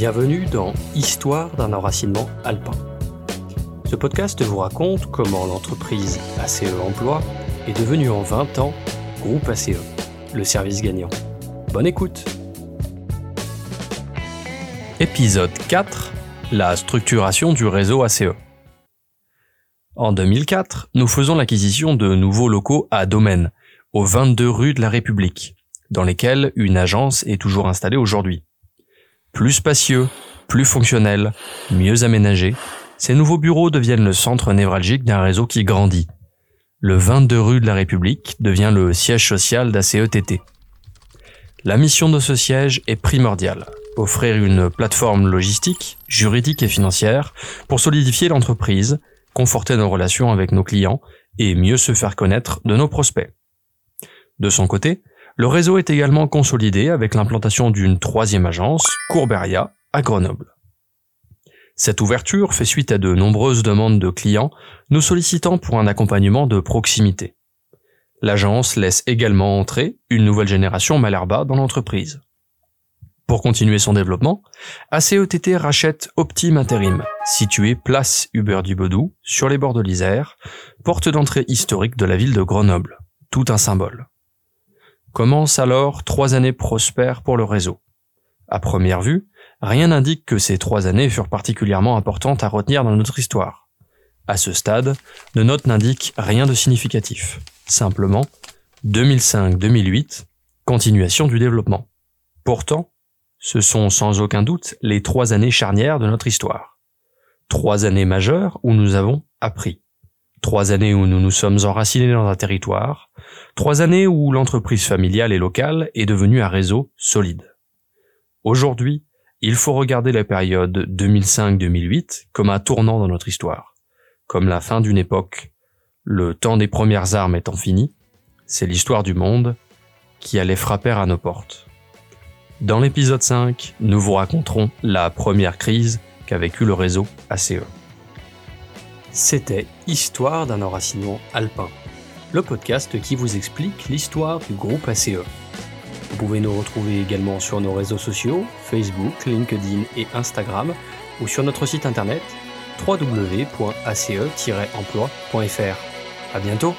Bienvenue dans Histoire d'un enracinement alpin. Ce podcast vous raconte comment l'entreprise ACE Emploi est devenue en 20 ans Groupe ACE, le service gagnant. Bonne écoute Épisode 4 La structuration du réseau ACE. En 2004, nous faisons l'acquisition de nouveaux locaux à Domaine, aux 22 rues de la République, dans lesquels une agence est toujours installée aujourd'hui. Plus spacieux, plus fonctionnel, mieux aménagé, ces nouveaux bureaux deviennent le centre névralgique d'un réseau qui grandit. Le 22 rue de la République devient le siège social d'ACETT. La mission de ce siège est primordiale. Offrir une plateforme logistique, juridique et financière pour solidifier l'entreprise, conforter nos relations avec nos clients et mieux se faire connaître de nos prospects. De son côté, le réseau est également consolidé avec l'implantation d'une troisième agence, Courberia, à Grenoble. Cette ouverture fait suite à de nombreuses demandes de clients nous sollicitant pour un accompagnement de proximité. L'agence laisse également entrer une nouvelle génération Malherba dans l'entreprise. Pour continuer son développement, ACETT rachète Optime Intérim, situé place Hubert du Bedou, sur les bords de l'Isère, porte d'entrée historique de la ville de Grenoble. Tout un symbole. Commence alors trois années prospères pour le réseau. À première vue, rien n'indique que ces trois années furent particulièrement importantes à retenir dans notre histoire. À ce stade, de notes n'indiquent rien de significatif. Simplement, 2005-2008, continuation du développement. Pourtant, ce sont sans aucun doute les trois années charnières de notre histoire. Trois années majeures où nous avons appris. Trois années où nous nous sommes enracinés dans un territoire. Trois années où l'entreprise familiale et locale est devenue un réseau solide. Aujourd'hui, il faut regarder la période 2005-2008 comme un tournant dans notre histoire, comme la fin d'une époque. Le temps des premières armes étant fini, c'est l'histoire du monde qui allait frapper à nos portes. Dans l'épisode 5, nous vous raconterons la première crise qu'a vécu le réseau ACE. C'était Histoire d'un enracinement alpin, le podcast qui vous explique l'histoire du groupe ACE. Vous pouvez nous retrouver également sur nos réseaux sociaux, Facebook, LinkedIn et Instagram, ou sur notre site internet www.ace-emploi.fr. À bientôt!